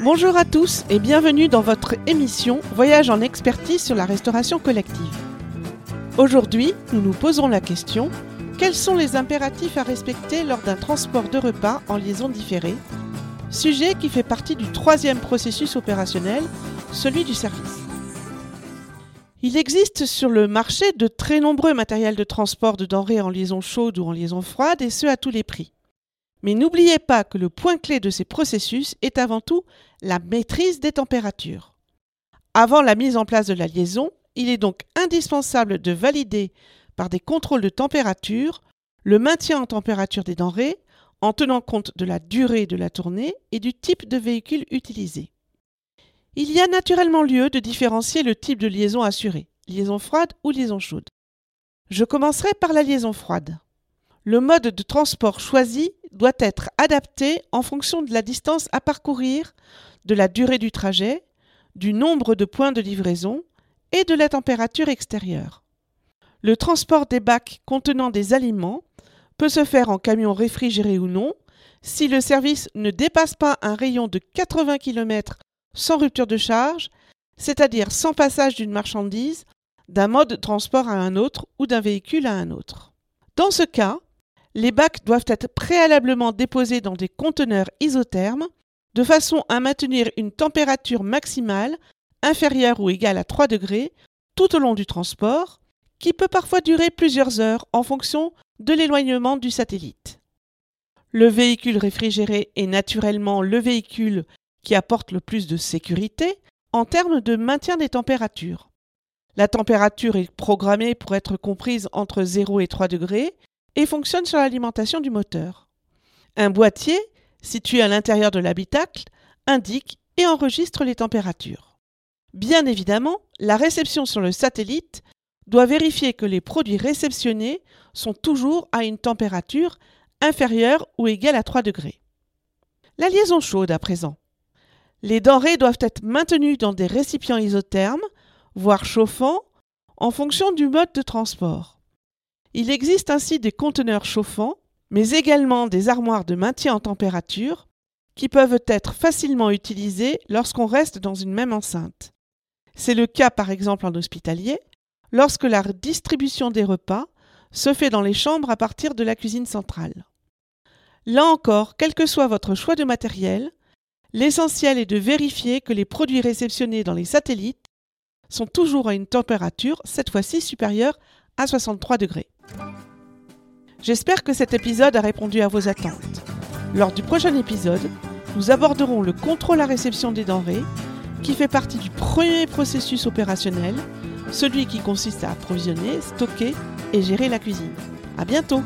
Bonjour à tous et bienvenue dans votre émission Voyage en expertise sur la restauration collective. Aujourd'hui, nous nous posons la question quels sont les impératifs à respecter lors d'un transport de repas en liaison différée? Sujet qui fait partie du troisième processus opérationnel, celui du service. Il existe sur le marché de très nombreux matériels de transport de denrées en liaison chaude ou en liaison froide et ce à tous les prix. Mais n'oubliez pas que le point clé de ces processus est avant tout la maîtrise des températures. Avant la mise en place de la liaison, il est donc indispensable de valider par des contrôles de température le maintien en température des denrées en tenant compte de la durée de la tournée et du type de véhicule utilisé. Il y a naturellement lieu de différencier le type de liaison assurée, liaison froide ou liaison chaude. Je commencerai par la liaison froide. Le mode de transport choisi doit être adapté en fonction de la distance à parcourir, de la durée du trajet, du nombre de points de livraison et de la température extérieure. Le transport des bacs contenant des aliments peut se faire en camion réfrigéré ou non si le service ne dépasse pas un rayon de 80 km sans rupture de charge, c'est-à-dire sans passage d'une marchandise, d'un mode de transport à un autre ou d'un véhicule à un autre. Dans ce cas, les bacs doivent être préalablement déposés dans des conteneurs isothermes de façon à maintenir une température maximale inférieure ou égale à 3 degrés tout au long du transport, qui peut parfois durer plusieurs heures en fonction de l'éloignement du satellite. Le véhicule réfrigéré est naturellement le véhicule qui apporte le plus de sécurité en termes de maintien des températures. La température est programmée pour être comprise entre 0 et 3 degrés et fonctionne sur l'alimentation du moteur. Un boîtier, situé à l'intérieur de l'habitacle, indique et enregistre les températures. Bien évidemment, la réception sur le satellite doit vérifier que les produits réceptionnés sont toujours à une température inférieure ou égale à 3 degrés. La liaison chaude à présent. Les denrées doivent être maintenues dans des récipients isothermes, voire chauffants, en fonction du mode de transport. Il existe ainsi des conteneurs chauffants, mais également des armoires de maintien en température qui peuvent être facilement utilisées lorsqu'on reste dans une même enceinte. C'est le cas par exemple en hospitalier, lorsque la distribution des repas se fait dans les chambres à partir de la cuisine centrale. Là encore, quel que soit votre choix de matériel, l'essentiel est de vérifier que les produits réceptionnés dans les satellites sont toujours à une température, cette fois-ci supérieure à 63 degrés. J'espère que cet épisode a répondu à vos attentes. Lors du prochain épisode, nous aborderons le contrôle à réception des denrées, qui fait partie du premier processus opérationnel, celui qui consiste à approvisionner, stocker et gérer la cuisine. À bientôt!